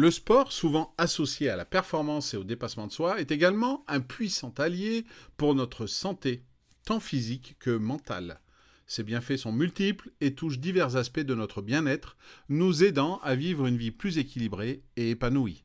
Le sport, souvent associé à la performance et au dépassement de soi, est également un puissant allié pour notre santé, tant physique que mentale. Ses bienfaits sont multiples et touchent divers aspects de notre bien-être, nous aidant à vivre une vie plus équilibrée et épanouie.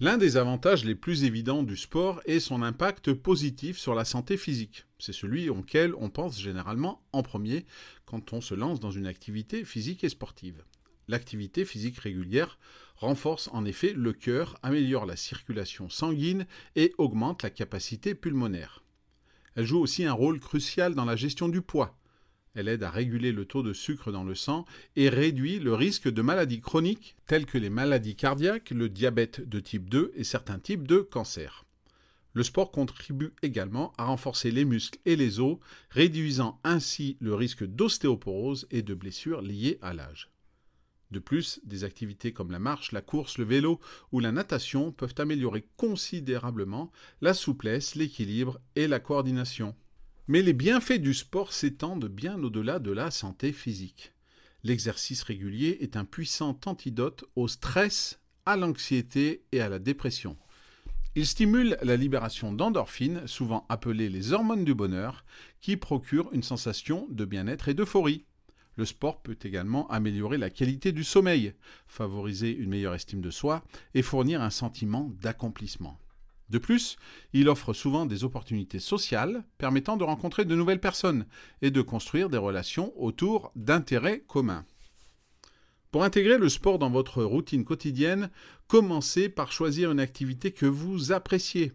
L'un des avantages les plus évidents du sport est son impact positif sur la santé physique. C'est celui auquel on pense généralement en premier quand on se lance dans une activité physique et sportive. L'activité physique régulière renforce en effet le cœur, améliore la circulation sanguine et augmente la capacité pulmonaire. Elle joue aussi un rôle crucial dans la gestion du poids. Elle aide à réguler le taux de sucre dans le sang et réduit le risque de maladies chroniques telles que les maladies cardiaques, le diabète de type 2 et certains types de cancers. Le sport contribue également à renforcer les muscles et les os, réduisant ainsi le risque d'ostéoporose et de blessures liées à l'âge. De plus, des activités comme la marche, la course, le vélo ou la natation peuvent améliorer considérablement la souplesse, l'équilibre et la coordination. Mais les bienfaits du sport s'étendent bien au-delà de la santé physique. L'exercice régulier est un puissant antidote au stress, à l'anxiété et à la dépression. Il stimule la libération d'endorphines, souvent appelées les hormones du bonheur, qui procurent une sensation de bien-être et d'euphorie. Le sport peut également améliorer la qualité du sommeil, favoriser une meilleure estime de soi et fournir un sentiment d'accomplissement. De plus, il offre souvent des opportunités sociales permettant de rencontrer de nouvelles personnes et de construire des relations autour d'intérêts communs. Pour intégrer le sport dans votre routine quotidienne, commencez par choisir une activité que vous appréciez.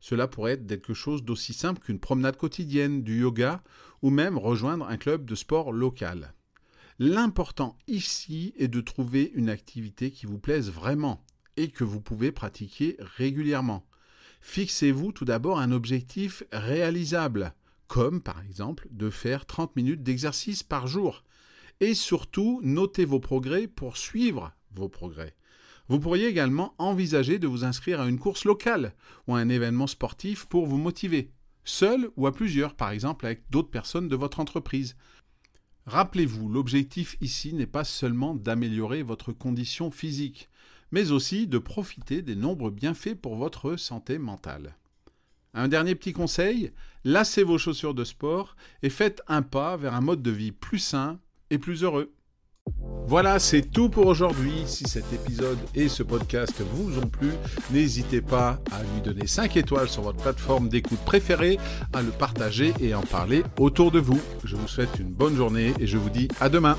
Cela pourrait être quelque chose d'aussi simple qu'une promenade quotidienne, du yoga ou même rejoindre un club de sport local. L'important ici est de trouver une activité qui vous plaise vraiment et que vous pouvez pratiquer régulièrement. Fixez-vous tout d'abord un objectif réalisable, comme par exemple de faire 30 minutes d'exercice par jour. Et surtout, notez vos progrès pour suivre vos progrès. Vous pourriez également envisager de vous inscrire à une course locale ou à un événement sportif pour vous motiver, seul ou à plusieurs, par exemple avec d'autres personnes de votre entreprise. Rappelez-vous, l'objectif ici n'est pas seulement d'améliorer votre condition physique, mais aussi de profiter des nombreux bienfaits pour votre santé mentale. Un dernier petit conseil, lassez vos chaussures de sport et faites un pas vers un mode de vie plus sain et plus heureux. Voilà, c'est tout pour aujourd'hui. Si cet épisode et ce podcast vous ont plu, n'hésitez pas à lui donner 5 étoiles sur votre plateforme d'écoute préférée, à le partager et en parler autour de vous. Je vous souhaite une bonne journée et je vous dis à demain.